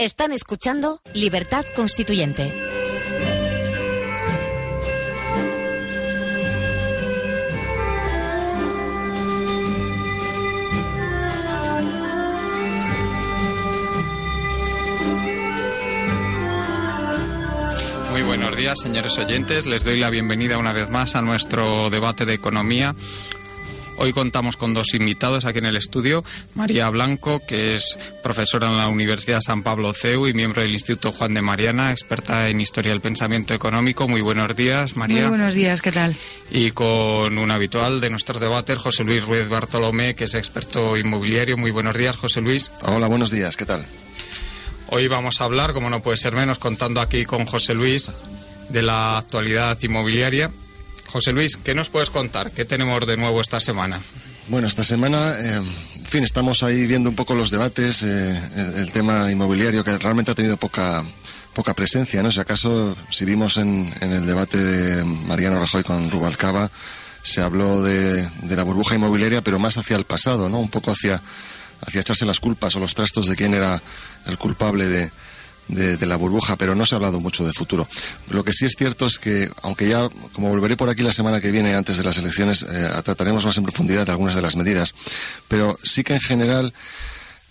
Están escuchando Libertad Constituyente. Muy buenos días, señores oyentes. Les doy la bienvenida una vez más a nuestro debate de economía. Hoy contamos con dos invitados aquí en el estudio. María Blanco, que es profesora en la Universidad San Pablo CEU y miembro del Instituto Juan de Mariana, experta en historia del pensamiento económico. Muy buenos días, María. Muy buenos días, ¿qué tal? Y con un habitual de nuestros debates, José Luis Ruiz Bartolomé, que es experto inmobiliario. Muy buenos días, José Luis. Hola, buenos días, ¿qué tal? Hoy vamos a hablar, como no puede ser menos, contando aquí con José Luis de la actualidad inmobiliaria. José Luis, ¿qué nos puedes contar? ¿Qué tenemos de nuevo esta semana? Bueno, esta semana, eh, en fin, estamos ahí viendo un poco los debates, eh, el, el, tema inmobiliario que realmente ha tenido poca poca presencia, ¿no? Si acaso, si vimos en, en el debate de Mariano Rajoy con Rubalcaba, se habló de, de la burbuja inmobiliaria, pero más hacia el pasado, ¿no? Un poco hacia hacia echarse las culpas o los trastos de quién era el culpable de, de, la burbuja, pero no se ha hablado mucho de futuro. Lo que sí es cierto es que, aunque ya, como volveré por aquí la semana que viene, antes de las elecciones, eh, trataremos más en profundidad algunas de las medidas, pero sí que en general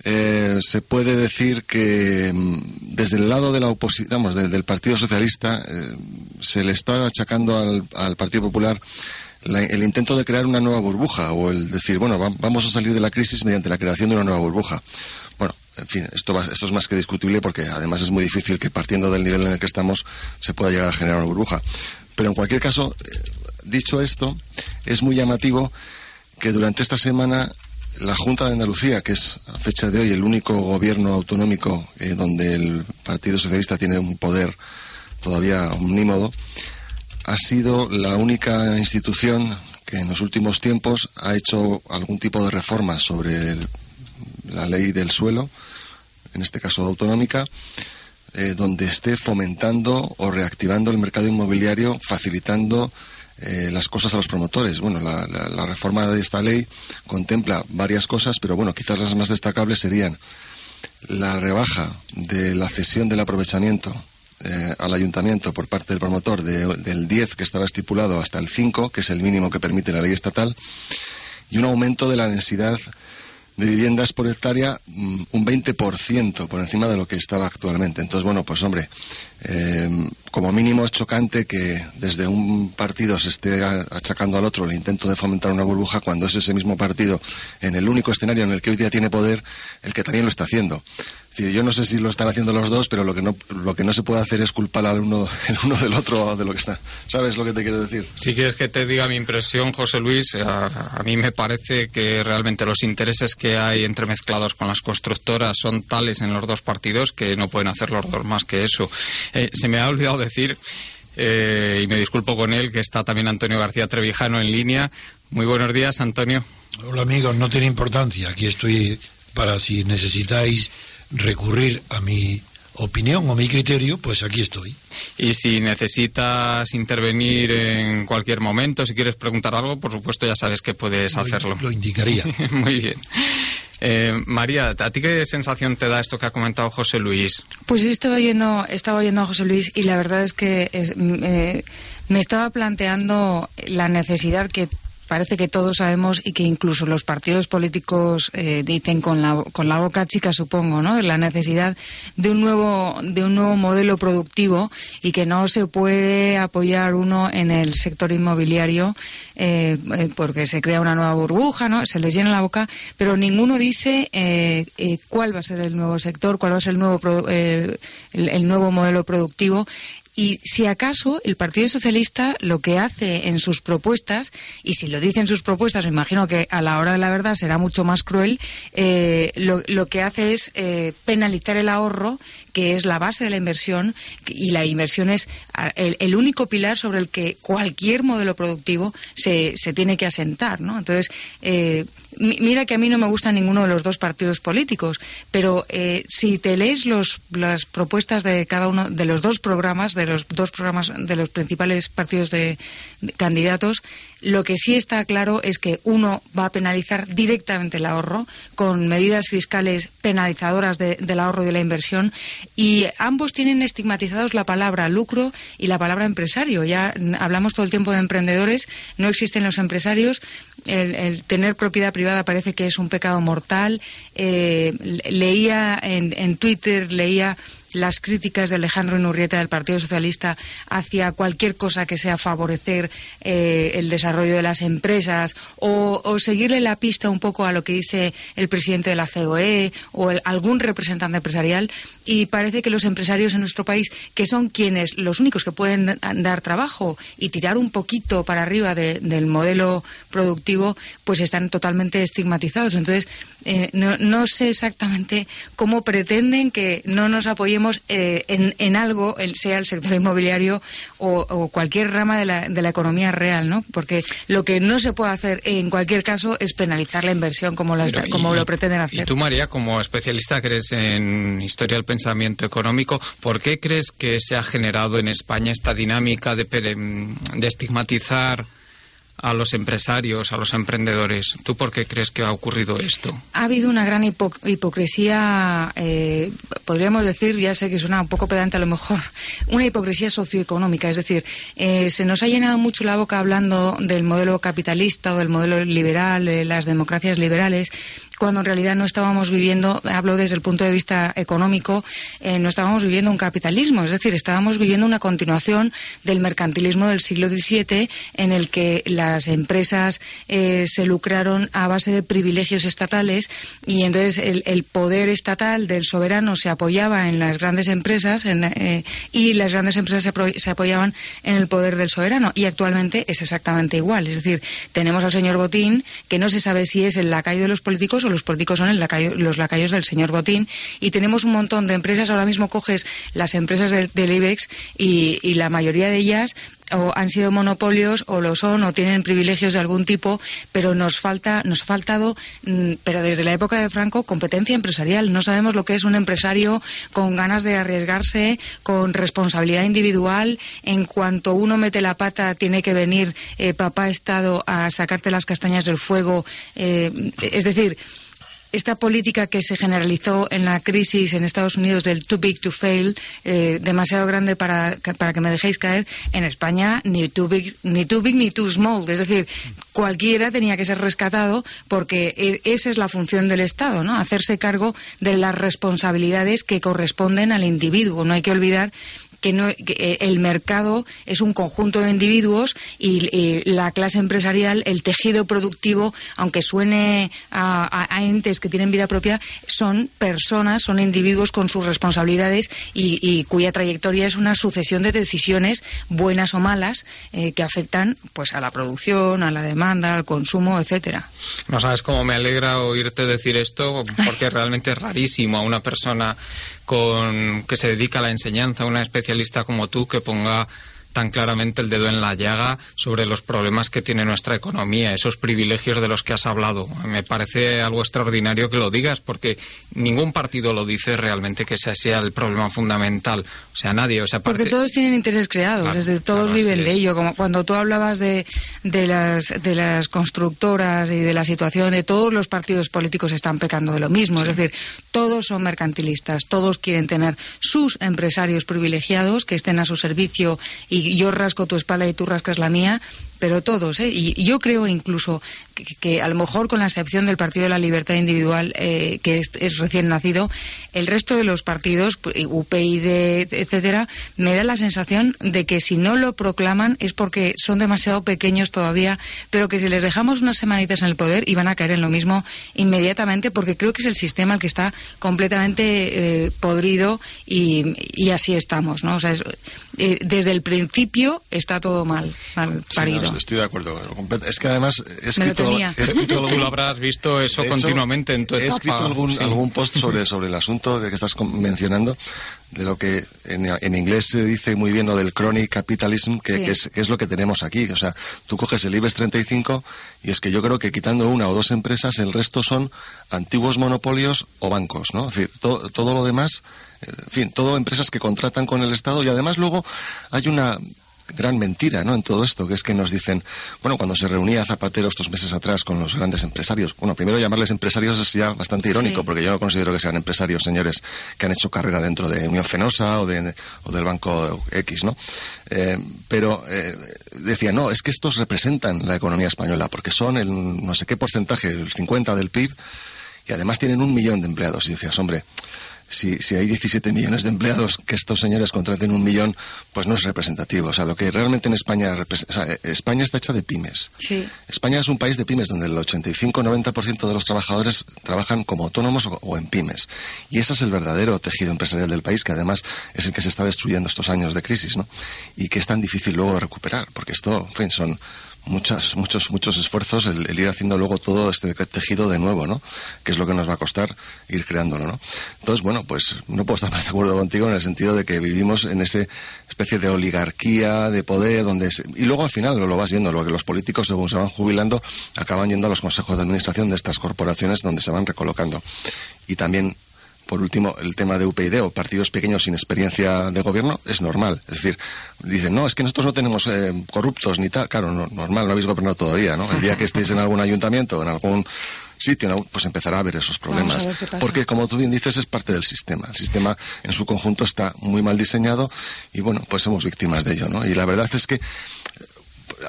eh, se puede decir que mm, desde el lado de la oposición, desde el Partido Socialista, eh, se le está achacando al, Partido Popular la, el intento de crear una nueva burbuja o el decir, bueno, va, vamos a salir de la crisis mediante la creación de una nueva burbuja. En fin, esto, va, esto es más que discutible porque además es muy difícil que partiendo del nivel en el que estamos se pueda llegar a generar una burbuja. Pero en cualquier caso, eh, dicho esto, es muy llamativo que durante esta semana la Junta de Andalucía, que es a fecha de hoy el único gobierno autonómico eh, donde el Partido Socialista tiene un poder todavía omnímodo, ha sido la única institución que en los últimos tiempos ha hecho algún tipo de reforma sobre el, la ley del suelo, en este caso autonómica, eh, donde esté fomentando o reactivando el mercado inmobiliario, facilitando eh, las cosas a los promotores. Bueno, la, reforma de esta ley contempla varias cosas, pero bueno, quizás las más destacables serían la rebaja de la cesión del aprovechamiento eh, al ayuntamiento por parte del promotor de, del 10 que estaba estipulado hasta el 5, que es el mínimo que permite la ley estatal, y un aumento de la densidad de viviendas por hectárea mm, un 20% por encima de lo que estaba actualmente. Entonces, bueno, pues hombre, eh, como mínimo es chocante que desde un partido se esté achacando al otro el intento de fomentar una burbuja cuando es ese mismo partido en el único escenario en el que hoy día tiene poder el que también lo está haciendo. Yo no sé si lo están haciendo los dos, pero lo que no, lo que no se puede hacer es culpar al uno, el uno del otro de lo que está. ¿Sabes lo que te quiero decir? Si quieres que te diga mi impresión, José Luis, a, a mí me parece que realmente los intereses que hay entremezclados con las constructoras son tales en los dos partidos que no pueden hacer los dos más que eso. Eh, se me ha olvidado decir, eh, y me disculpo con él, que está también Antonio García Trevijano en línea. Muy buenos días, Antonio. Hola, amigos, no tiene importancia. Aquí estoy para si necesitáis recurrir a mi opinión o mi criterio, pues aquí estoy. Y si necesitas intervenir en cualquier momento, si quieres preguntar algo, por supuesto ya sabes que puedes lo, hacerlo. Lo indicaría. Muy bien. Eh, María, ¿a ti qué sensación te da esto que ha comentado José Luis? Pues yo estaba oyendo, estaba oyendo a José Luis y la verdad es que es, eh, me estaba planteando la necesidad que parece que todos sabemos y que incluso los partidos políticos eh, dicen con la, con la boca chica, supongo, ¿no? La necesidad de un nuevo de un nuevo modelo productivo y que no se puede apoyar uno en el sector inmobiliario eh, eh, porque se crea una nueva burbuja, ¿no? Se les llena la boca, pero ninguno dice eh, cuál va a ser el nuevo sector, cuál va a ser el nuevo el nuevo modelo productivo Y si acaso el Partido Socialista lo que hace en sus propuestas, y si lo dice en sus propuestas, me imagino que a la hora de la verdad será mucho más cruel, eh, lo, que hace es eh, penalizar el ahorro que es la base de la inversión y la inversión es el, único pilar sobre el que cualquier modelo productivo se, se tiene que asentar. ¿no? Entonces, eh, mira que a mí no me gusta ninguno de los dos partidos políticos, pero eh, si te lees los, las propuestas de cada uno de los dos programas, de los dos programas de los principales partidos de candidatos, lo que sí está claro es que uno va a penalizar directamente el ahorro con medidas fiscales penalizadoras del ahorro y de la inversión y ambos tienen estigmatizados la palabra lucro y la palabra empresario. Ya hablamos todo el tiempo de emprendedores, no existen los empresarios. El, tener propiedad privada parece que es un pecado mortal. Eh, leía en, en Twitter, leía las críticas de Alejandro Nurrieta del Partido Socialista hacia cualquier cosa que sea favorecer eh, el desarrollo de las empresas o, seguirle la pista un poco a lo que dice el presidente de la COE o algún representante empresarial y parece que los empresarios en nuestro país, que son quienes los únicos que pueden dar trabajo y tirar un poquito para arriba del modelo productivo, pues están totalmente estigmatizados. Entonces, eh, no, sé exactamente cómo pretenden que no nos apoyemos eh, en, algo, sea el sector inmobiliario o, cualquier rama de la, de la, economía real, ¿no? Porque lo que no se puede hacer en cualquier caso es penalizar la inversión como, como lo pretenden hacer. Y tú, María, como especialista crees en historia del pensamiento económico, ¿por qué crees que se ha generado en España esta dinámica de, de estigmatizar a los empresarios, a los emprendedores. ¿Tú por qué crees que ha ocurrido esto? Ha habido una gran hipocresía, eh, podríamos decir, ya sé que suena un poco pedante a lo mejor, una hipocresía socioeconómica. Es decir, eh, se nos ha llenado mucho la boca hablando del modelo capitalista o del modelo liberal, de las democracias liberales, cuando en realidad no estábamos viviendo, hablo desde el punto de vista económico, eh, no estábamos viviendo un capitalismo, es decir, estábamos viviendo una continuación del mercantilismo del siglo XVII en el que las empresas eh, se lucraron a base de privilegios estatales y entonces el, poder estatal del soberano se apoyaba en las grandes empresas eh, y las grandes empresas se, se apoyaban en el poder del soberano y actualmente es exactamente igual, es decir, tenemos al señor Botín que no se sabe si es el lacayo de los políticos los políticos son los lacayos del señor Botín y tenemos un montón de empresas. Ahora mismo coges las empresas del, IBEX y, y la mayoría de ellas o han sido monopolios o lo son o tienen privilegios de algún tipo, pero nos falta nos ha faltado, mm, pero desde la época de Franco, competencia empresarial. No sabemos lo que es un empresario con ganas de arriesgarse, con responsabilidad individual. En cuanto uno mete la pata, tiene que venir eh, papá Estado a sacarte las castañas del fuego. Eh, es decir, esta política que se generalizó en la crisis en Estados Unidos del too big to fail, eh, demasiado grande para, para que me dejéis caer, en España ni too big ni too big ni too small, es decir, cualquiera tenía que ser rescatado porque e, esa es la función del Estado, ¿no? Hacerse cargo de las responsabilidades que corresponden al individuo. No hay que olvidar que, no, eh, el mercado es un conjunto de individuos y, la clase empresarial, el tejido productivo, aunque suene a, entes que tienen vida propia, son personas, son individuos con sus responsabilidades y, cuya trayectoria es una sucesión de decisiones, buenas o malas, eh, que afectan pues a la producción, a la demanda, al consumo, etcétera. No sabes cómo me alegra oírte decir esto, porque realmente es rarísimo a una persona con, que se dedica a la enseñanza, una especialista como tú que ponga tan claramente el dedo en la llaga sobre los problemas que tiene nuestra economía, esos privilegios de los que has hablado. Me parece algo extraordinario que lo digas, porque ningún partido lo dice realmente que ese sea el problema fundamental. O sea, nadie. O sea, Porque todos tienen intereses creados, desde todos viven de ello. Como cuando tú hablabas de, de, las, de las constructoras y de la situación de todos los partidos políticos están pecando de lo mismo. Es decir, todos son mercantilistas, todos quieren tener sus empresarios privilegiados que estén a su servicio y yo rasco tu espalda y tú rascas la mía, pero todos. ¿eh? Y, yo creo incluso que, a lo mejor con la excepción del Partido de la Libertad Individual, eh, que es, recién nacido, el resto de los partidos, pues, UPyD, etcétera, me da la sensación de que si no lo proclaman es porque son demasiado pequeños todavía, pero que si les dejamos unas semanitas en el poder iban a caer en lo mismo inmediatamente, porque creo que es el sistema el que está completamente eh, podrido y, así estamos, ¿no? O sea, eh, desde el principio está todo mal, mal parido. Estoy de acuerdo. Es que además he escrito, Tú lo habrás visto eso continuamente en tu etapa. He escrito algún, algún post sobre, sobre el asunto que estás mencionando de lo que en, inglés se dice muy bien lo del chronic capitalism, que, es, es, lo que tenemos aquí. O sea, tú coges el IBEX 35 y es que yo creo que quitando una o dos empresas, el resto son antiguos monopolios o bancos, ¿no? Es decir, todo, todo lo demás, en fin, todo empresas que contratan con el Estado y además luego hay una gran mentira ¿no? en todo esto, que es que nos dicen, bueno, cuando se reunía Zapatero estos meses atrás con los grandes empresarios, bueno, primero llamarles empresarios es ya bastante irónico, porque yo no considero que sean empresarios, señores, que han hecho carrera dentro de Unión Fenosa o, de, o del Banco X, ¿no? Eh, pero eh, decía, no, es que estos representan la economía española, porque son el no sé qué porcentaje, el 50 del PIB, y además tienen un millón de empleados. Y decías, hombre, si, si hay 17 millones de empleados, que estos señores contraten un millón, pues no es representativo. O sea, lo que realmente en España, o sea, España está hecha de pymes. Sí. España es un país de pymes donde el 85-90% de los trabajadores trabajan como autónomos o, en pymes. Y ese es el verdadero tejido empresarial del país, que además es el que se está destruyendo estos años de crisis, ¿no? Y que es tan difícil luego de recuperar, porque esto, en fin, son muchas, muchos, muchos esfuerzos el, ir haciendo luego todo este tejido de nuevo, ¿no? Que es lo que nos va a costar ir creándolo, ¿no? Entonces, bueno, pues no puedo estar más de acuerdo contigo en el sentido de que vivimos en esa especie de oligarquía, de poder, donde... y luego al final lo, lo vas viendo, lo que los políticos, según se van jubilando, acaban yendo a los consejos de administración de estas corporaciones donde se van recolocando. Y también por último, el tema de UPyD o partidos pequeños sin experiencia de gobierno es normal. Es decir, dicen, no, es que nosotros no tenemos eh, corruptos ni tal. Claro, normal, no habéis gobernado todavía, ¿no? El día que estéis en algún ayuntamiento, en algún sitio, pues empezará a haber esos problemas. Porque, como tú bien dices, es parte del sistema. El sistema en su conjunto está muy mal diseñado y, bueno, pues somos víctimas de ello, ¿no? Y la verdad es que eh,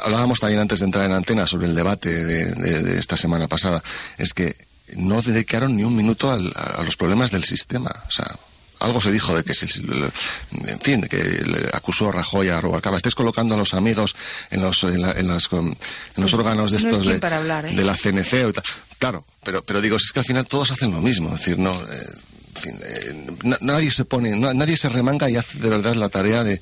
hablábamos también antes de entrar en antena sobre el debate de esta semana pasada, es que no dedicaron ni un minuto a los problemas del sistema. O sea, algo se dijo de que, en fin, que le acusó a Rajoy a Rubalcaba. Estés colocando a los amigos en los, en, los órganos de estos de, ¿eh? de, la CNC. Claro, pero, pero digo, es que al final todos hacen lo mismo. Es decir, no. Eh, en fin, eh, nadie se pone, nadie se remanga y hace de verdad la tarea de,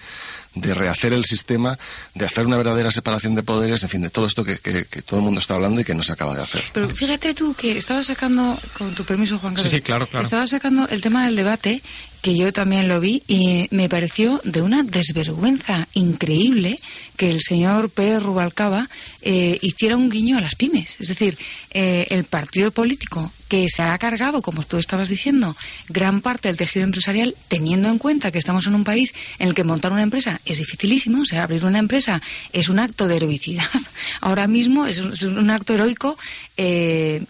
de rehacer el sistema, de hacer una verdadera separación de poderes, en fin, de todo esto que, todo el mundo está hablando y que no se acaba de hacer. Pero fíjate tú que estaba sacando, con tu permiso, Juan Carlos, sí, sí, claro, claro. estaba sacando el tema del debate que yo también lo vi y me pareció de una desvergüenza increíble que el señor Pérez Rubalcaba eh, hiciera un guiño a las pymes. Es decir, eh, el partido político que se ha cargado, como tú estabas diciendo, gran parte del tejido empresarial, teniendo en cuenta que estamos en un país en el que montar una empresa es dificilísimo, o sea, abrir una empresa es un acto de heroicidad. Ahora mismo es un, acto heroico eh,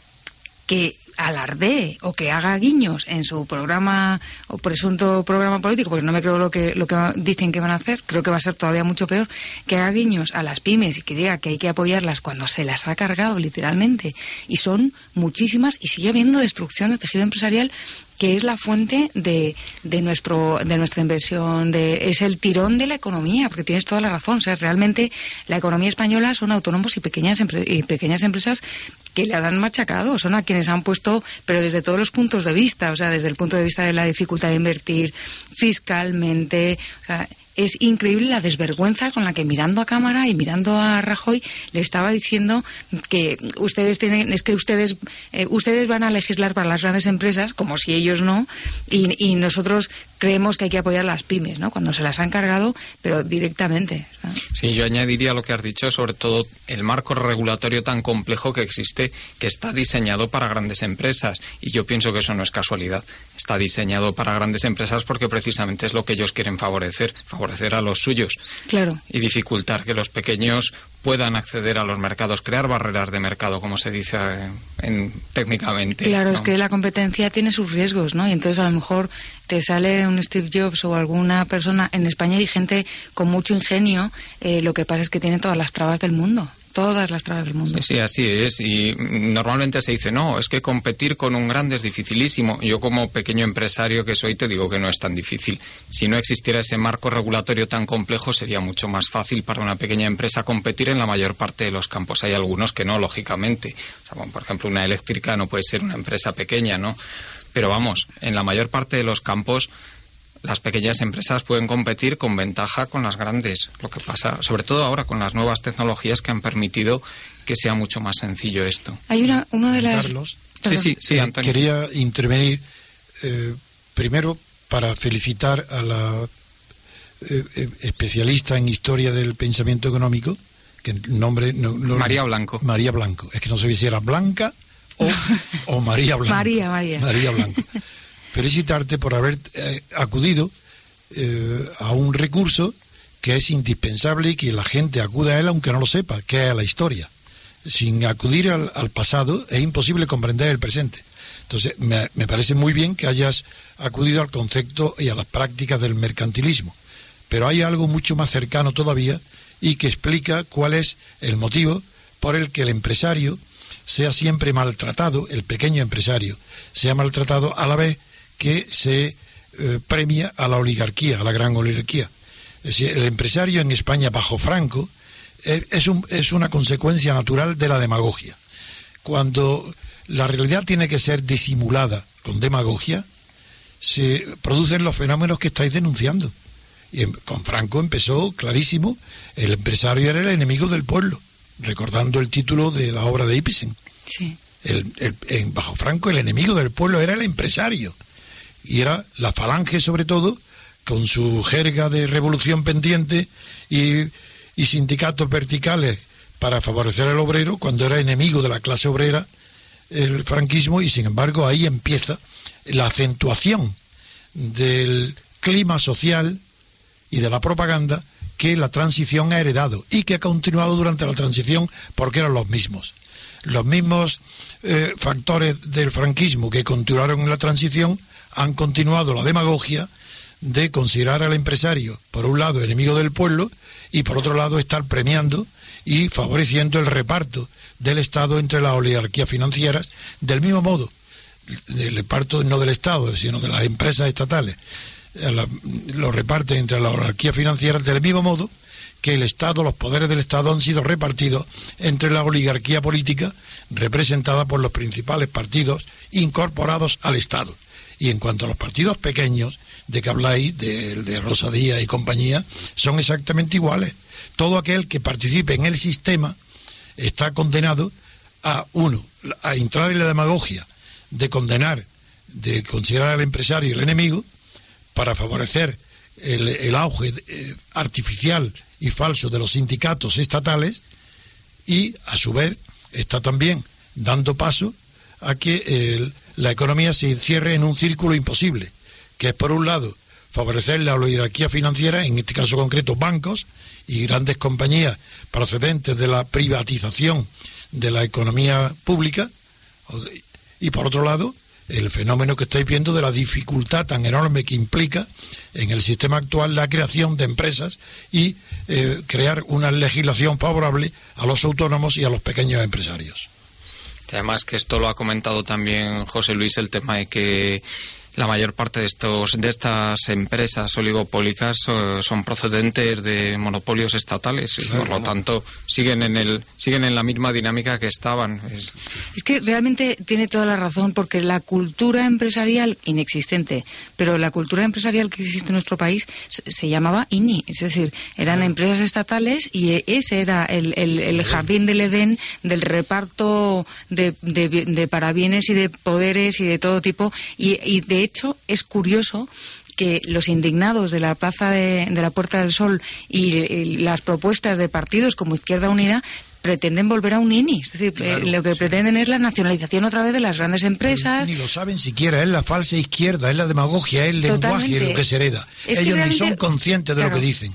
que alardee o que haga guiños en su programa o presunto programa político, porque no me creo lo que, lo que dicen que van a hacer, creo que va a ser todavía mucho peor, que haga guiños a las pymes y que diga que hay que apoyarlas cuando se las ha cargado literalmente. Y son muchísimas y sigue habiendo destrucción del tejido empresarial que es la fuente de, de, nuestro, de nuestra inversión, de, es el tirón de la economía, porque tienes toda la razón. O sea, realmente la economía española son autónomos y pequeñas, y pequeñas empresas que le han machacado, son a quienes han puesto, pero desde todos los puntos de vista, o sea, desde el punto de vista de la dificultad de invertir fiscalmente, o sea, es increíble la desvergüenza con la que mirando a cámara y mirando a Rajoy le estaba diciendo que ustedes tienen, es que ustedes, eh, ustedes van a legislar para las grandes empresas, como si ellos no, y, y, nosotros creemos que hay que apoyar las pymes, ¿no? Cuando se las han cargado, pero directamente. Sí, yo añadiría lo que has dicho, sobre todo el marco regulatorio tan complejo que existe, que está diseñado para grandes empresas, y yo pienso que eso no es casualidad. Está diseñado para grandes empresas porque precisamente es lo que ellos quieren favorecer, favorecer a los suyos. Claro. Y dificultar que los pequeños puedan acceder a los mercados, crear barreras de mercado, como se dice en, técnicamente. Claro, es que la competencia tiene sus riesgos, ¿no? Y entonces a lo mejor te sale un Steve Jobs o alguna persona. En España hay gente con mucho ingenio, eh, lo que pasa es que tiene todas las trabas del mundo todas las trabas del mundo. Sí, así es. Y normalmente se dice, no, es que competir con un grande es dificilísimo. Yo como pequeño empresario que soy te digo que no es tan difícil. Si no existiera ese marco regulatorio tan complejo sería mucho más fácil para una pequeña empresa competir en la mayor parte de los campos. Hay algunos que no, lógicamente. por ejemplo, una eléctrica no puede ser una empresa pequeña, ¿no? Pero vamos, en la mayor parte de los campos las pequeñas empresas pueden competir con ventaja con las grandes. Lo que pasa, sobre todo ahora con las nuevas tecnologías que han permitido que sea mucho más sencillo esto. Hay una, uno de las. Carlos, sí, sí, sí, Antonio. Quería intervenir eh, primero para felicitar a la eh, eh, especialista en historia del pensamiento económico, que el nombre. María Blanco. María Blanco. Es que no sé si era Blanca o, o María Blanco. María, María. María Blanco. felicitarte por haber eh, acudido eh, a un recurso que es indispensable y que la gente acude a él aunque no lo sepa, que es la historia. Sin acudir al, pasado es imposible comprender el presente. Entonces, me, me, parece muy bien que hayas acudido al concepto y a las prácticas del mercantilismo. Pero hay algo mucho más cercano todavía y que explica cuál es el motivo por el que el empresario sea siempre maltratado, el pequeño empresario, sea maltratado a la vez que se eh, premia a la oligarquía, a la gran oligarquía. Es decir, el empresario en España bajo Franco eh, es, un, es una consecuencia natural de la demagogia. Cuando la realidad tiene que ser disimulada con demagogia, se producen los fenómenos que estáis denunciando. Y con Franco empezó clarísimo, el empresario era el enemigo del pueblo, recordando el título de la obra de Ibsen. Sí. en, bajo Franco el enemigo del pueblo era el empresario y era la falange sobre todo, con su jerga de revolución pendiente y, sindicatos verticales para favorecer al obrero, cuando era enemigo de la clase obrera el franquismo, y sin embargo ahí empieza la acentuación del clima social y de la propaganda que la transición ha heredado y que ha continuado durante la transición porque eran los mismos. Los mismos eh, factores del franquismo que continuaron en la transición han continuado la demagogia de considerar al empresario, por un lado, enemigo del pueblo, y por otro lado, estar premiando y favoreciendo el reparto del Estado entre las oligarquías financieras, del mismo modo, el reparto no del Estado, sino de las empresas estatales, lo reparten entre las oligarquías financieras del mismo modo que el Estado, los poderes del Estado han sido repartidos entre la oligarquía política representada por los principales partidos incorporados al Estado. Y en cuanto a los partidos pequeños de que habláis, de, de y compañía, son exactamente iguales. Todo aquel que participe en el sistema está condenado a, uno, a entrar en la demagogia de condenar, de considerar al empresario el enemigo, para favorecer el, auge eh, artificial y falso de los sindicatos estatales, y a su vez está también dando paso a que el la economía se encierre en un círculo imposible, que es por un lado favorecer la oligarquía financiera, en este caso concreto bancos y grandes compañías procedentes de la privatización de la economía pública, y por otro lado el fenómeno que estáis viendo de la dificultad tan enorme que implica en el sistema actual la creación de empresas y eh, crear una legislación favorable a los autónomos y a los pequeños empresarios. Además que esto lo ha comentado también José Luis, el tema de que la mayor parte de estos de estas empresas oligopólicas eh, son procedentes de monopolios estatales y por lo tanto siguen en el siguen en la misma dinámica que estaban. Es... que realmente tiene toda la razón porque la cultura empresarial inexistente pero la cultura empresarial que existe en nuestro país se, llamaba INI es decir eran empresas estatales y ese era el, el, jardín del Edén del reparto de, de, parabienes y de poderes y de todo tipo y, y de hecho, es curioso que los indignados de la Plaza de, la Puerta del Sol y, las propuestas de partidos como Izquierda Unida pretenden volver a un INI. Es decir, eh, lo que pretenden es la nacionalización otra vez de las grandes empresas. ni lo saben siquiera, es la falsa izquierda, es la demagogia, es el lenguaje lo que se hereda. Ellos ni son conscientes de lo que dicen.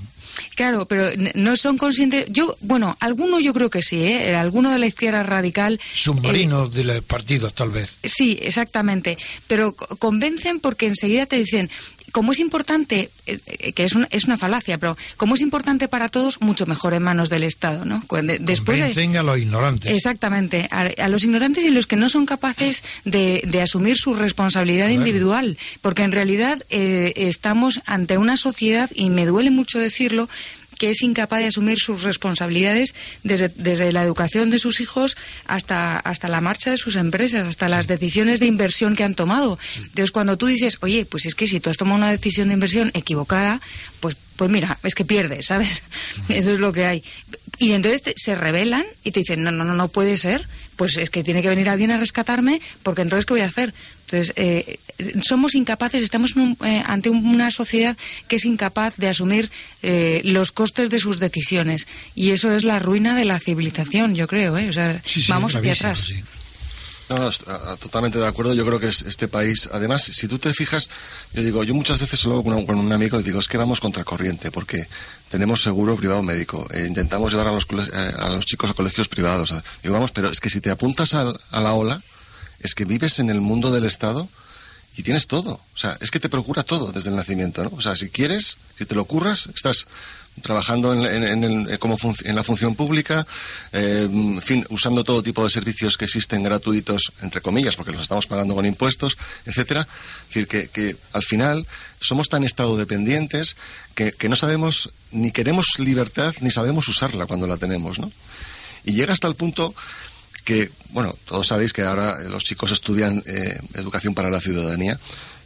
Claro, pero no son conscientes. Yo, bueno, alguno yo creo que sí, ¿eh? Alguno de la izquierda radical. Submarinos eh, de los partidos, tal vez. Sí, exactamente. Pero convencen porque enseguida te dicen, como es importante, eh, eh, que es, es una falacia, pero como es importante para todos, mucho mejor en manos del Estado, ¿no? Después Convencen a los ignorantes. Exactamente, a, los ignorantes y los que no son capaces de, asumir su responsabilidad individual, porque en realidad eh, estamos ante una sociedad, y me duele mucho decirlo, que es incapaz de asumir sus responsabilidades desde, desde la educación de sus hijos hasta, hasta la marcha de sus empresas, hasta las decisiones de inversión que han tomado. Entonces, cuando tú dices, oye, pues es que si tú has tomado una decisión de inversión equivocada, pues, pues mira, es que pierdes, ¿sabes? Eso es lo que hay. Y entonces se rebelan y te dicen, no, no, no, no puede ser, pues es que tiene que venir alguien a rescatarme, porque entonces, ¿qué voy a hacer? Entonces, eh, somos incapaces, estamos eh, ante una sociedad que es incapaz de asumir eh, los costes de sus decisiones. Y eso es la ruina de la civilización, yo creo. O sea, vamos hacia atrás. No, totalmente de acuerdo. Yo creo que este país, además, si tú te fijas, yo digo, yo muchas veces lo con, con un amigo y digo, es que vamos contra corriente, porque tenemos seguro privado médico, intentamos llevar a los, a los chicos a colegios privados. Digo, vamos, pero es que si te apuntas a la ola, es que vives en el mundo del Estado y tienes todo. O sea, es que te procura todo desde el nacimiento, ¿no? O sea, si quieres, si te lo curras, estás trabajando en, como en la función pública, eh, en fin, usando todo tipo de servicios que existen gratuitos, entre comillas, porque los estamos pagando con impuestos, etcétera. Es decir, que, que al final somos tan estado dependientes que, que no sabemos, ni queremos libertad, ni sabemos usarla cuando la tenemos, ¿no? Y llega hasta el punto que, bueno, todos sabéis que ahora los chicos estudian eh, educación para la ciudadanía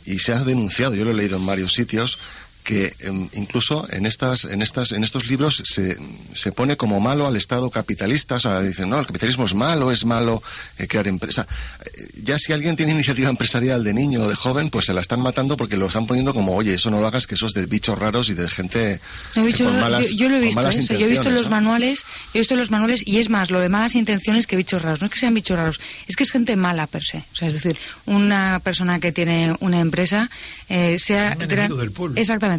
y se ha denunciado, yo lo he leído en varios sitios, que em, incluso en estas en estas en estos libros se, se, pone como malo al Estado capitalista, o sea, dicen, no, el capitalismo es malo, es malo eh, crear empresa. Eh, ya si alguien tiene iniciativa empresarial de niño o de joven, pues se la están matando porque lo están poniendo como, oye, eso no lo hagas, que eso es de bichos raros y de gente con malas, yo, lo he visto, ¿eh? yo he visto los manuales, he visto los manuales y es más, lo de malas intenciones que bichos raros. No es que sean bichos raros, es que es gente mala per se. O sea, es decir, una persona que tiene una empresa, sea... del pueblo. Exactamente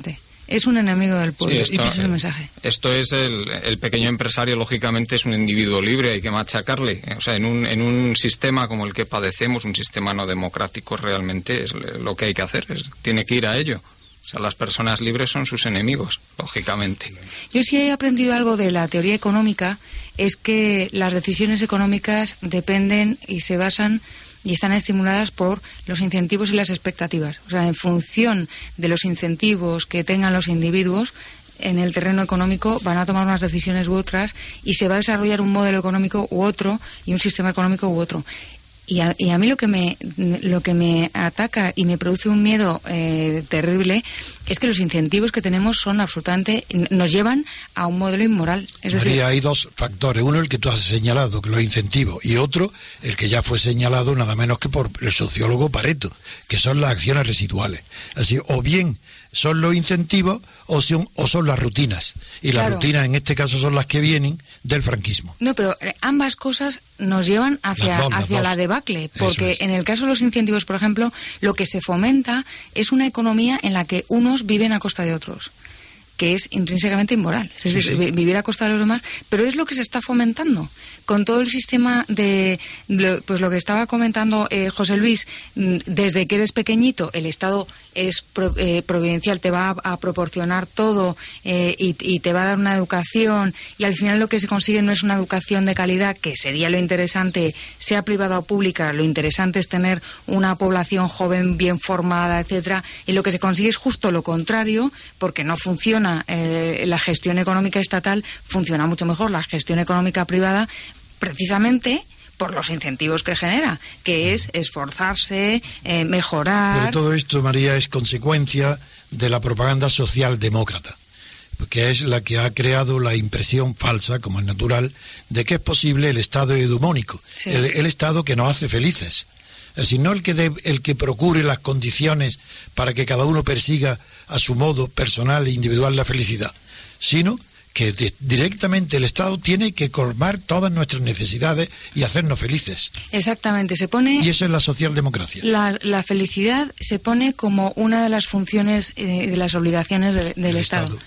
es un enemigo del pueblo. esto, es el mensaje. Esto es el, pequeño empresario, lógicamente, es un individuo libre, hay que machacarle. O sea, en un, en un sistema como el que padecemos, un sistema no democrático, realmente es lo que hay que hacer, tiene que ir a ello. O sea, las personas libres son sus enemigos, lógicamente. Yo sí he aprendido algo de la teoría económica, es que las decisiones económicas dependen y se basan y están estimuladas por los incentivos y las expectativas. O sea, en función de los incentivos que tengan los individuos, en el terreno económico van a tomar unas decisiones u otras y se va a desarrollar un modelo económico u otro y un sistema económico u otro. Y a, y a, mí lo que me lo que me ataca y me produce un miedo eh, terrible es que los incentivos que tenemos son absolutamente nos llevan a un modelo inmoral. Es decir, hay dos factores. Uno el que tú has señalado, que los incentivos, y otro el que ya fue señalado nada menos que por el sociólogo Pareto, que son las acciones residuales. Así, o bien son los incentivos o son, o son las rutinas. Y las rutinas en este caso son las que vienen del franquismo. No, pero eh, ambas cosas nos llevan hacia, hacia la debacle, porque en el caso de los incentivos, por ejemplo, lo que se fomenta es una economía en la que unos viven a costa de otros que es intrínsecamente inmoral, es decir, vivir a costa de los demás, pero es lo que se está fomentando. Con todo el sistema de, pues lo que estaba comentando eh, José Luis, mm, desde que eres pequeñito, el Estado es eh, providencial, te va a, proporcionar todo eh, y, y, te va a dar una educación y al final lo que se consigue no es una educación de calidad, que sería lo interesante, sea privada o pública, lo interesante es tener una población joven bien formada, etcétera, y lo que se consigue es justo lo contrario, porque no funciona eh, la gestión económica estatal, funciona mucho mejor la gestión económica privada, precisamente por los incentivos que genera, que es esforzarse, eh, mejorar. Pero todo esto, María, es consecuencia de la propaganda socialdemócrata, que es la que ha creado la impresión falsa, como es natural, de que es posible el Estado edumónico, el, Estado que nos hace felices. Es decir, no el que, el que procure las condiciones para que cada uno persiga a su modo personal e individual la felicidad, sino que directamente el Estado tiene que colmar todas nuestras necesidades y hacernos felices. Exactamente, se pone... Y eso es la socialdemocracia. La, felicidad se pone como una de las funciones y eh, de las obligaciones del Estado.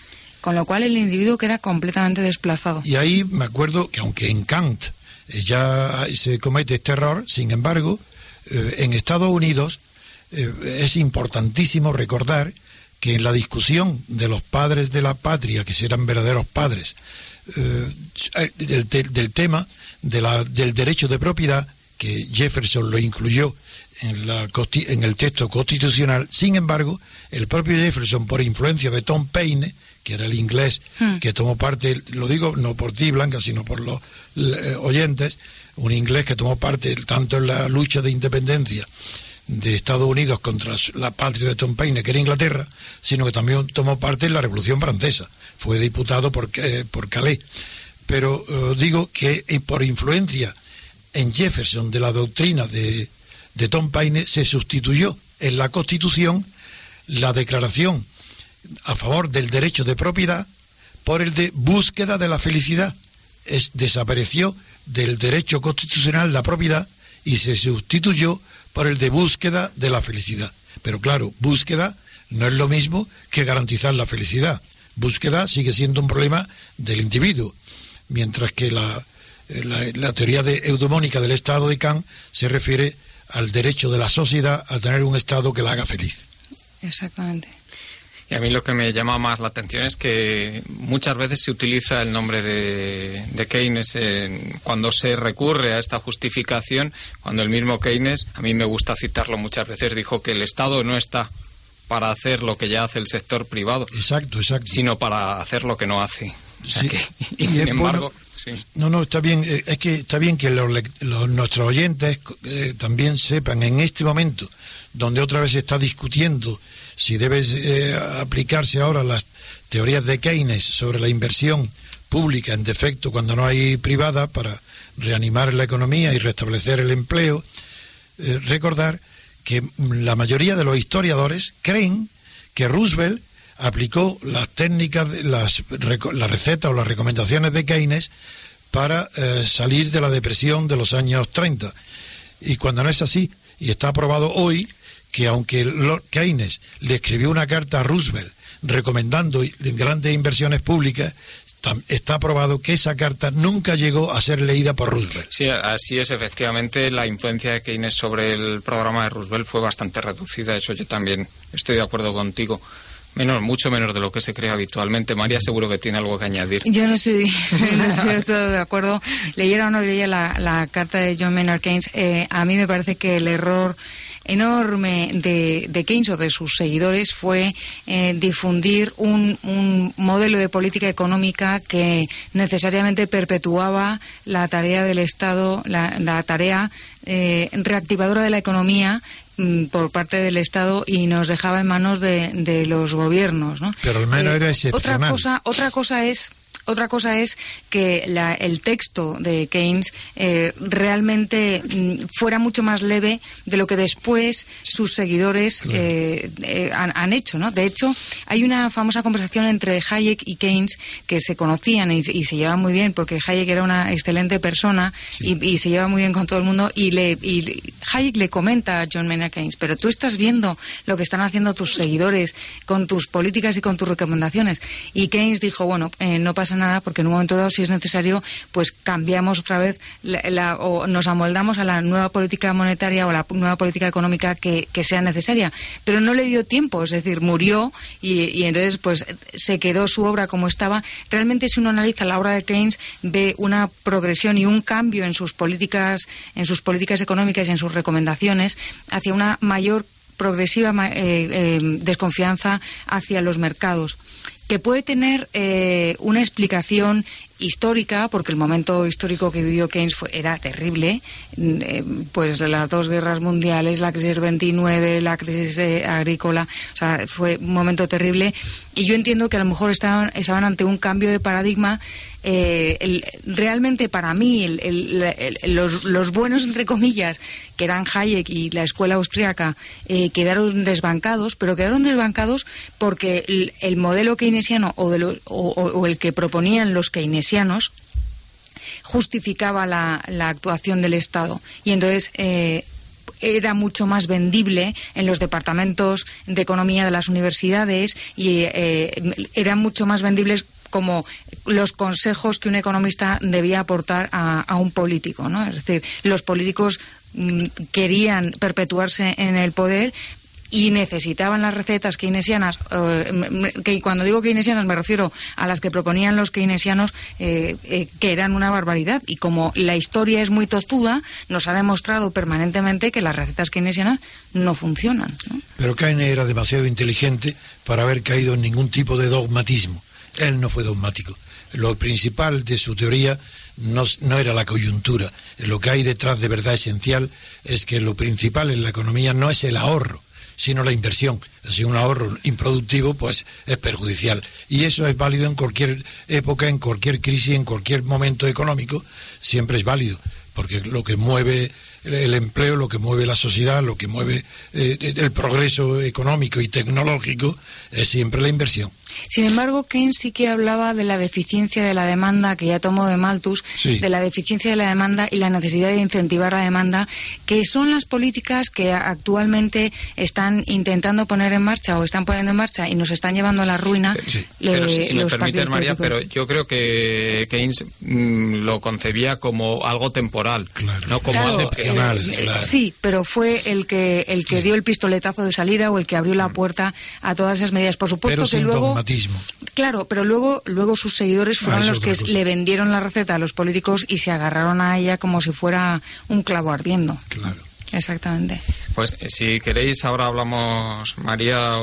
con lo cual el individuo queda completamente desplazado. Y ahí me acuerdo que aunque en Kant eh, ya se comete este error, sin embargo, eh, en Estados Unidos eh, es importantísimo recordar que en la discusión de los padres de la patria, que serán verdaderos padres, del, del, tema de la, del derecho de propiedad, que Jefferson lo incluyó en, la, en el texto constitucional, sin embargo, el propio Jefferson, por influencia de Tom Paine, que era el inglés hmm. que tomó parte, lo digo no por ti, Blanca, sino por los eh, oyentes, un inglés que tomó parte tanto en la lucha de independencia de Estados Unidos contra la patria de Tom Paine, que era Inglaterra, sino que también tomó parte en la Revolución Francesa. Fue diputado por, eh, por Calais. Pero eh, digo que por influencia en Jefferson de la doctrina de, de Tom Paine se sustituyó en la Constitución la declaración a favor del derecho de propiedad por el de búsqueda de la felicidad. Es, desapareció del derecho constitucional la propiedad y se sustituyó por el de búsqueda de la felicidad. Pero claro, búsqueda no es lo mismo que garantizar la felicidad. Búsqueda sigue siendo un problema del individuo, mientras que la, la, teoría de eudomónica del Estado de Kant se refiere al derecho de la sociedad a tener un Estado que la haga feliz. Exactamente. Y a mí lo que me llama más la atención es que muchas veces se utiliza el nombre de, Keynes cuando se recurre a esta justificación, cuando el mismo Keynes, a mí me gusta citarlo muchas veces, dijo que el Estado no está para hacer lo que ya hace el sector privado, exacto, exacto. sino para hacer lo que no hace. y, sin embargo, no, no, está bien, eh, es que está bien que los, nuestros oyentes eh, también sepan en este momento, donde otra vez se está discutiendo si debe eh, aplicarse ahora las teorías de Keynes sobre la inversión pública en defecto cuando no hay privada para reanimar la economía y restablecer el empleo, eh, recordar que la mayoría de los historiadores creen que Roosevelt aplicó las técnicas, las, las recetas o las recomendaciones de Keynes para eh, salir de la depresión de los años 30. Y cuando no es así, y está aprobado hoy, que aunque Lord Keynes le escribió una carta a Roosevelt recomendando grandes inversiones públicas, está probado que esa carta nunca llegó a ser leída por Roosevelt. Sí, así es, efectivamente, la influencia de Keynes sobre el programa de Roosevelt fue bastante reducida, eso yo también estoy de acuerdo contigo. Menos, mucho menos de lo que se cree habitualmente. María seguro que tiene algo que añadir. Yo no estoy, no estoy todo de acuerdo. Leyera o no leyera la, la carta de John Maynard Keynes, eh, a mí me parece que el error enorme de, Keynes o de sus seguidores fue eh, difundir un, modelo de política económica que necesariamente perpetuaba la tarea del Estado, la, tarea eh, reactivadora de la economía mm, por parte del Estado y nos dejaba en manos de, los gobiernos. ¿no? Pero al menos era eh, excepcional. Otra cosa, otra cosa es otra cosa es que el texto de Keynes eh, realmente mm, fuera mucho más leve de lo que después sus seguidores eh, eh, han, hecho. ¿no? De hecho, hay una famosa conversación entre Hayek y Keynes que se conocían y, se llevaban muy bien porque Hayek era una excelente persona y, se lleva muy bien con todo el mundo y, le, Hayek le comenta a John Maynard Keynes, pero tú estás viendo lo que están haciendo tus seguidores con tus políticas y con tus recomendaciones. Y Keynes dijo, bueno, no pasa nada porque en un momento dado, si es necesario, pues cambiamos otra vez o nos amoldamos a la nueva política monetaria o la nueva política económica que, sea necesaria. Pero no le dio tiempo, es decir, murió y, entonces pues se quedó su obra como estaba. Realmente si uno analiza la obra de Keynes ve una progresión y un cambio en sus políticas, en sus políticas económicas y en sus recomendaciones hacia una mayor progresiva eh, eh, desconfianza hacia los mercados que puede tener eh, una explicación histórica, porque el momento histórico que vivió Keynes fue, era terrible, mm, eh, pues las dos guerras mundiales, la crisis 29, la crisis eh, agrícola, o sea, fue un momento terrible. Y yo entiendo que a lo mejor estaban, estaban ante un cambio de paradigma eh, realmente para mí los, buenos, entre comillas, que eran Hayek y la escuela austríaca, eh, quedaron desbancados, pero quedaron desbancados porque el, modelo keynesiano o, o, el que proponían los keynesianos justificaba la, actuación del Estado. Y entonces... Eh, era mucho más vendible en los departamentos de economía de las universidades y eh, eran mucho más vendibles como los consejos que un economista debía aportar a, un político, ¿no? Es decir, los políticos mm, querían perpetuarse en el poder y necesitaban las recetas keynesianas, eh, que cuando digo keynesianas me refiero a las que proponían los keynesianos, eh, eh, que eran una barbaridad. Y como la historia es muy tozuda, nos ha demostrado permanentemente que las recetas keynesianas no funcionan. Pero Keynes era demasiado inteligente para haber caído en ningún tipo de dogmatismo. Él no fue dogmático. Lo principal de su teoría no, era la coyuntura. Lo que hay detrás de verdad esencial es que lo principal en la economía no es el ahorro, sino la inversión. Si un ahorro improductivo, pues es perjudicial. Y eso es válido en cualquier época, en cualquier crisis, en cualquier momento económico, siempre es válido, porque lo que mueve el empleo, lo que mueve la sociedad, lo que mueve eh, el progreso económico y tecnológico es siempre la inversión. Sin embargo, Keynes sí que hablaba de la deficiencia de la demanda, que ya tomó de Malthus, de la deficiencia de la demanda y la necesidad de incentivar la demanda, que son las políticas que actualmente están intentando poner en marcha o están poniendo en marcha y nos están llevando a la ruina. Sí. pero si, me permites, María, pero yo creo que Keynes mm, lo concebía como algo temporal, no como algo Sí, pero fue el que el que dio el pistoletazo de salida o el que abrió la puerta a todas esas medidas. Por supuesto que luego Claro, pero luego luego sus seguidores ah, fueron los que le vendieron la receta a los políticos y se agarraron a ella como si fuera un clavo ardiendo. Claro. Exactamente. Pues si queréis ahora hablamos María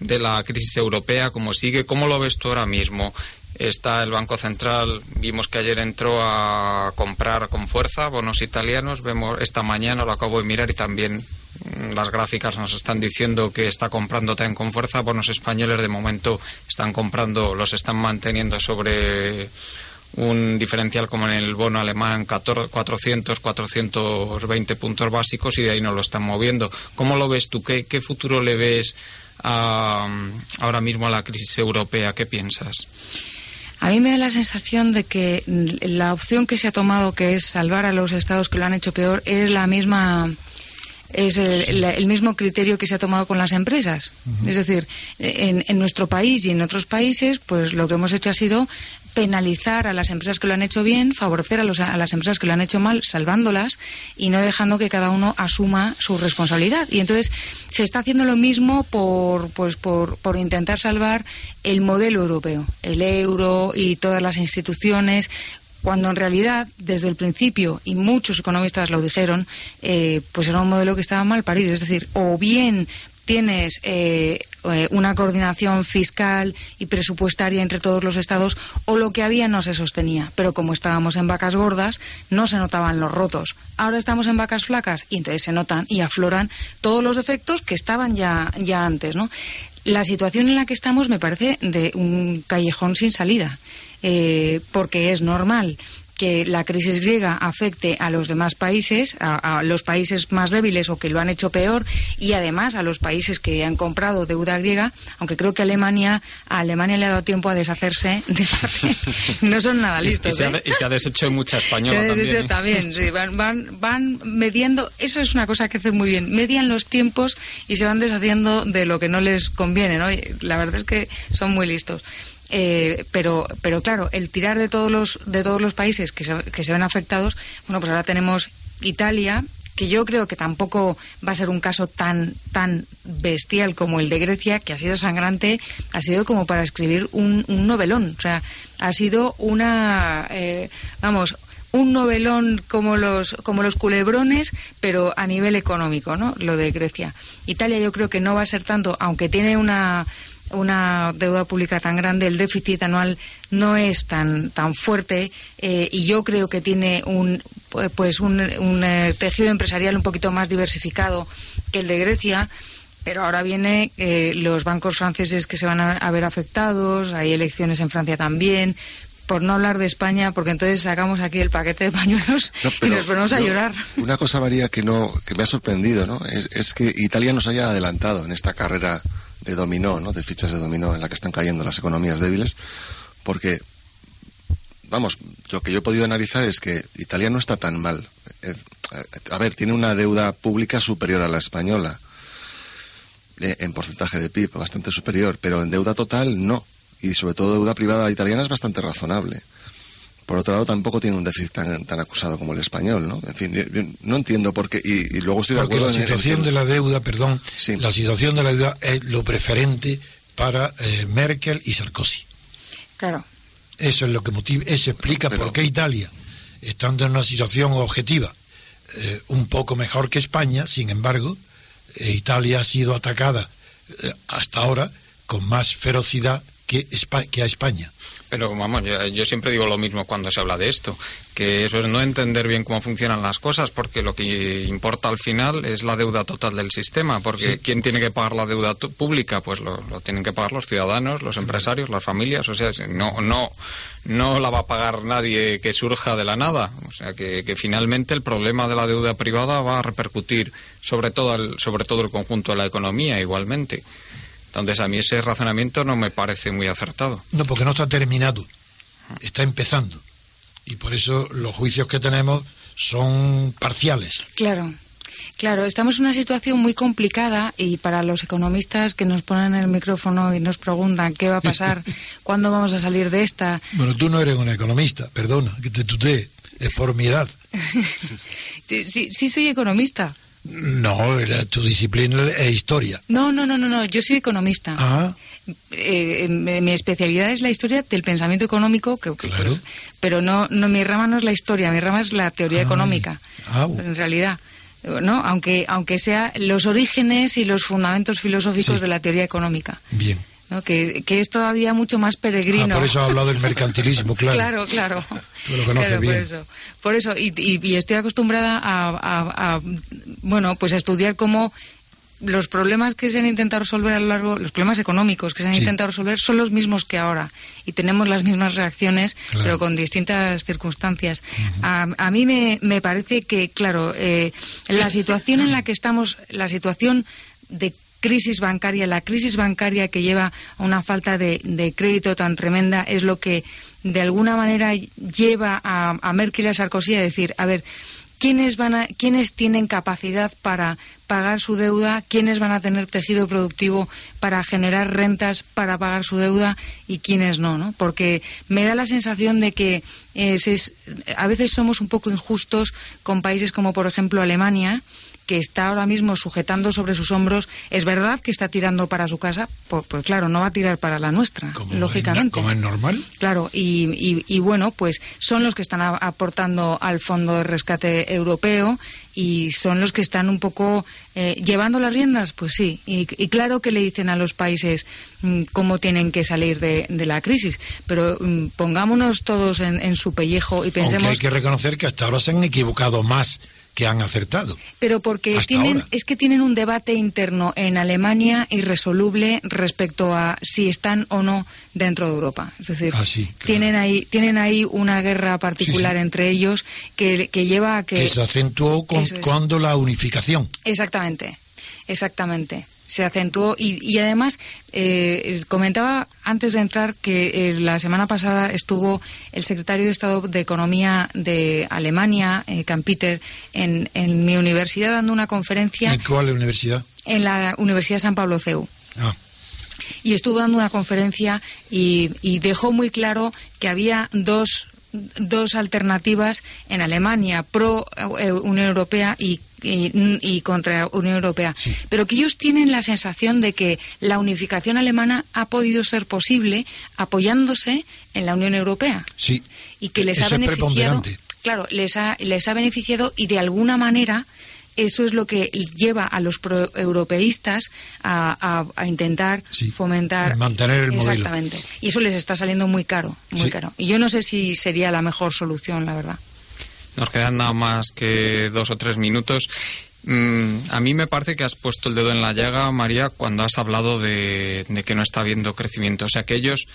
de la crisis europea, cómo sigue, ¿cómo lo ves tú ahora mismo? Está el Banco Central, vimos que ayer entró a comprar con fuerza bonos italianos, vemos esta mañana lo acabo de mirar y también las gráficas nos están diciendo que está comprando también con fuerza bonos españoles de momento están comprando, los están manteniendo sobre un diferencial como en el bono alemán 400, 420 puntos básicos y de ahí no lo están moviendo. ¿Cómo lo ves tú? ¿Qué, qué futuro le ves ahora mismo a la crisis europea? ¿Qué piensas? A mí me da la sensación de que la opción que se ha tomado, que es salvar a los estados que lo han hecho peor, es la misma es el, mismo criterio que se ha tomado con las empresas. Es decir, en, en, nuestro país y en otros países, pues lo que hemos hecho ha sido penalizar a las empresas que lo han hecho bien, favorecer a, los, a, las empresas que lo han hecho mal, salvándolas y no dejando que cada uno asuma su responsabilidad. Y entonces se está haciendo lo mismo por, pues, por, por intentar salvar el modelo europeo, el euro y todas las instituciones, cuando en realidad, desde el principio, y muchos economistas lo dijeron, eh, pues era un modelo que estaba mal parido. Es decir, o bien tienes eh, eh, una coordinación fiscal y presupuestaria entre todos los estados o lo que había no se sostenía. Pero como estábamos en vacas gordas, no se notaban los rotos. Ahora estamos en vacas flacas y entonces se notan y afloran todos los efectos que estaban ya, ya antes. ¿no? La situación en la que estamos me parece de un callejón sin salida. Eh, porque es normal que la crisis griega afecte a los demás países, a, los países más débiles o que lo han hecho peor, y además a los países que han comprado deuda griega, aunque creo que Alemania, a Alemania le ha dado tiempo a deshacerse de No son nada listos. Y, se, ha, ¿eh? y se, ha, deshecho mucha española se ha deshecho ¿eh? también. sí, van, van, van mediendo, eso es una cosa que hacen muy bien, median los tiempos y se van deshaciendo de lo que no les conviene, ¿no? la verdad es que son muy listos. Eh, pero, pero claro, el tirar de todos los, de todos los países que se, que se ven afectados, bueno, pues ahora tenemos Italia, que yo creo que tampoco va a ser un caso tan tan bestial como el de Grecia, que ha sido sangrante, ha sido como para escribir un, un novelón, o sea, ha sido una, eh, vamos, un novelón como los como los culebrones, pero a nivel económico, ¿no? Lo de Grecia. Italia yo creo que no va a ser tanto, aunque tiene una una deuda pública tan grande, el déficit anual no es tan tan fuerte eh, y yo creo que tiene un pues un, eh, tejido empresarial un poquito más diversificado que el de Grecia. Pero ahora viene eh, los bancos franceses que se van a, ver afectados, hay elecciones en Francia también, por no hablar de España, porque entonces sacamos aquí el paquete de pañuelos y nos ponemos a llorar. Una cosa, María, que no que me ha sorprendido, ¿no? Es, es, que Italia nos haya adelantado en esta carrera de dominó, ¿no? de fichas de dominó en la que están cayendo las economías débiles, porque, vamos, lo que yo he podido analizar es que Italia no está tan mal. a ver, tiene una deuda pública superior a la española eh, en porcentaje de PIB, bastante superior, pero en deuda total no. Y sobre todo deuda privada italiana es bastante razonable. Por otro lado, tampoco tiene un déficit tan, tan acusado como el español, ¿no? En fin, no entiendo por qué. Y, luego estoy de acuerdo la situación de la deuda, perdón, la situación de la deuda es lo preferente para eh, Merkel y Sarkozy. Claro. Eso es lo que motiva, eso explica por qué Italia, estando en una situación objetiva eh, un poco mejor que España, sin embargo, eh, Italia ha sido atacada eh, hasta ahora con más ferocidad que, que a España. Pero vamos, yo, siempre digo lo mismo cuando se habla de esto, que eso es no entender bien cómo funcionan las cosas, porque lo que importa al final es la deuda total del sistema, porque ¿quién tiene que pagar la deuda pública? Pues lo, tienen que pagar los ciudadanos, los empresarios, las familias, o sea, no, no, no la va a pagar nadie que surja de la nada, o sea, que, que finalmente el problema de la deuda privada va a repercutir sobre todo el, sobre todo el conjunto de la economía igualmente. Entonces a mí ese razonamiento no me parece muy acertado. No, porque no está terminado, está empezando. Y por eso los juicios que tenemos son parciales. Claro. Claro, estamos en una situación muy complicada y para los economistas que nos ponen el micrófono y nos preguntan qué va a pasar, cuándo vamos a salir de esta. Bueno, tú no eres un economista, perdona, que te tutee, es por mi edad. sí, sí soy economista. No, tu disciplina es historia. No, no, no, no, no. yo soy economista. Ah. Eh, mi especialidad es la historia del pensamiento económico, que, claro. pero no, no, mi rama no es la historia, mi rama es la teoría económica. Ah, en realidad, ¿no? Aunque, aunque sea los orígenes y los fundamentos filosóficos de la teoría económica. Bien que, que, es todavía mucho más peregrino. Ah, por eso ha hablado del mercantilismo, claro. claro, claro. Tú lo conoces bien. Por eso, por eso y, y, estoy acostumbrada a, a, bueno, pues a estudiar cómo los problemas que se han intentado resolver a lo largo, los problemas económicos que se han intentado resolver son los mismos que ahora y tenemos las mismas reacciones, pero con distintas circunstancias. a, a, mí me, me, parece que, claro, eh, la situación en la que estamos, la situación de crisis bancaria, la crisis bancaria que lleva a una falta de, crédito tan tremenda es lo que de alguna manera lleva a, Merkel y a Sarkozy a decir, a ver, ¿quiénes, van a, ¿quiénes tienen capacidad para pagar su deuda? ¿Quiénes van a tener tejido productivo para generar rentas para pagar su deuda y quiénes no? ¿no? Porque me da la sensación de que eh, a veces somos un poco injustos con países como, por ejemplo, Alemania, que está ahora mismo sujetando sobre sus hombros, es verdad que está tirando para su casa, pues, pues claro, no va a tirar para la nuestra, lógicamente. como es normal. Claro, y, bueno, pues son los que están aportando al Fondo de Rescate Europeo y son los que están un poco eh, llevando las riendas, pues sí. Y, claro que le dicen a los países mm, cómo tienen que salir de, la crisis, pero mm, pongámonos todos en, su pellejo y pensemos. Aunque hay que reconocer que hasta ahora se han equivocado más que han acertado. Pero porque tienen, es que tienen un debate interno en Alemania irresoluble respecto a si están o no dentro de Europa. Es decir, ah, tienen, ahí, tienen ahí una guerra particular entre ellos que, que, lleva a que... Que se acentuó con, cuando la unificación. Exactamente, exactamente se acentuó y, además eh, comentaba antes de entrar que eh, la semana pasada estuvo el secretario de Estado de Economía de Alemania, eh, Peter, en, en, mi universidad dando una conferencia. ¿En cuál universidad? En la Universidad San Pablo CEU. Ah. Y estuvo dando una conferencia y, y dejó muy claro que había dos dos alternativas en Alemania pro Unión Europea y y, contra Unión Europea, pero que ellos tienen la sensación de que la unificación alemana ha podido ser posible apoyándose en la Unión Europea. Sí. Y que les ha beneficiado. Claro, les ha, les ha beneficiado y de alguna manera eso es lo que lleva a los europeístas a, a, intentar fomentar mantener el modelo exactamente y eso les está saliendo muy caro muy caro y yo no sé si sería la mejor solución la verdad nos quedan nada más que dos o tres minutos. Mm, a mí me parece que has puesto el dedo en la llaga, María, cuando has hablado de, que no está habiendo crecimiento. O sea, que ellos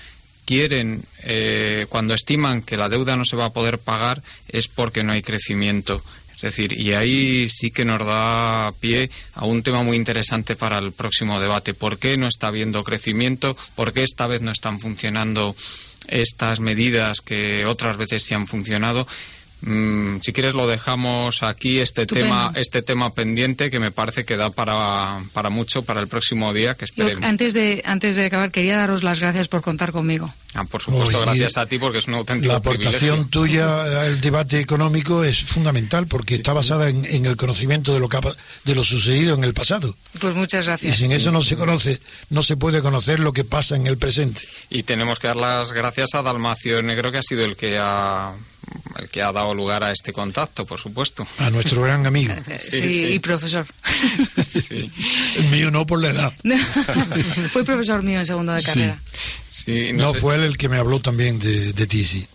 quieren, eh, cuando estiman que la deuda no se va a poder pagar, es porque no hay crecimiento. Es decir, y ahí sí que nos da pie a un tema muy interesante para el próximo debate. ¿Por qué no está habiendo crecimiento? ¿Por qué esta vez no están funcionando estas medidas que otras veces sí han funcionado? Mm, si quieres lo dejamos aquí este tema este tema pendiente que me parece que da para, para mucho para el próximo día que esperemos. antes de antes de acabar quería daros las gracias por contar conmigo. Ah, por supuesto, gracias a ti porque es un auténtico La aportación tuya al debate económico es fundamental porque está basada en, el conocimiento de lo de lo sucedido en el pasado. Pues muchas gracias. Y sin eso no se conoce, no se puede conocer lo que pasa en el presente. Y tenemos que dar las gracias a Dalmacio Negro que ha sido el que ha el que ha dado lugar a este contacto, por supuesto. A nuestro gran amigo. sí, y profesor. sí. El mío no por la edad. Fue profesor mío en segundo de carrera. Sí, no, fue él el que me habló también de, de ti, sí.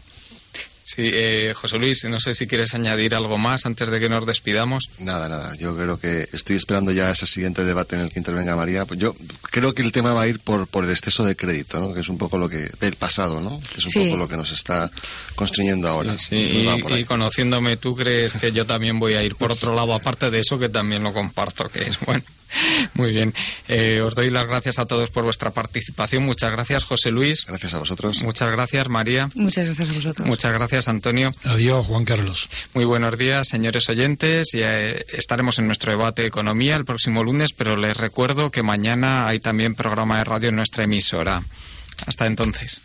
Sí, eh, José Luis, no sé si quieres añadir algo más antes de que nos despidamos. Nada, nada. Yo creo que estoy esperando ya ese siguiente debate en el que intervenga María. Pues yo creo que el tema va a ir por, por el exceso de crédito, ¿no? que es un poco lo que del pasado, ¿no? que es un poco lo que nos está constriñendo ahora. Sí, Y, conociéndome, ¿tú crees que yo también voy a ir por otro lado, aparte de eso, que también lo comparto, que es bueno? Muy bien. Eh, os doy las gracias a todos por vuestra participación. Muchas gracias, José Luis. Gracias a vosotros. Muchas gracias, María. Muchas gracias a vosotros. Muchas gracias, Antonio. Adiós, Juan Carlos. Muy buenos días, señores oyentes. Ya eh, estaremos en nuestro debate de economía el próximo lunes, pero les recuerdo que mañana hay también programa de radio en nuestra emisora. Hasta entonces.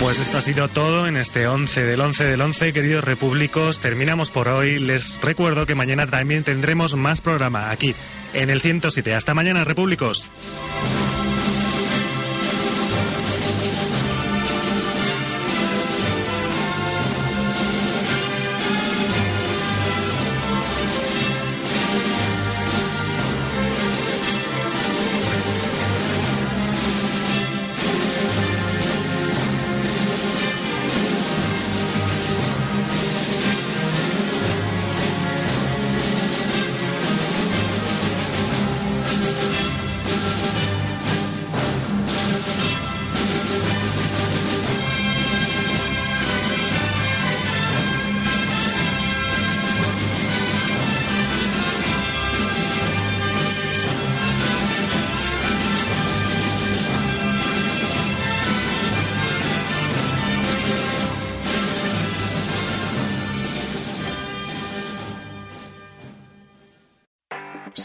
Pues esto ha sido todo en este 11 del 11 del 11, queridos repúblicos. Terminamos por hoy. Les recuerdo que mañana también tendremos más programa aquí en el 107. Hasta mañana, repúblicos.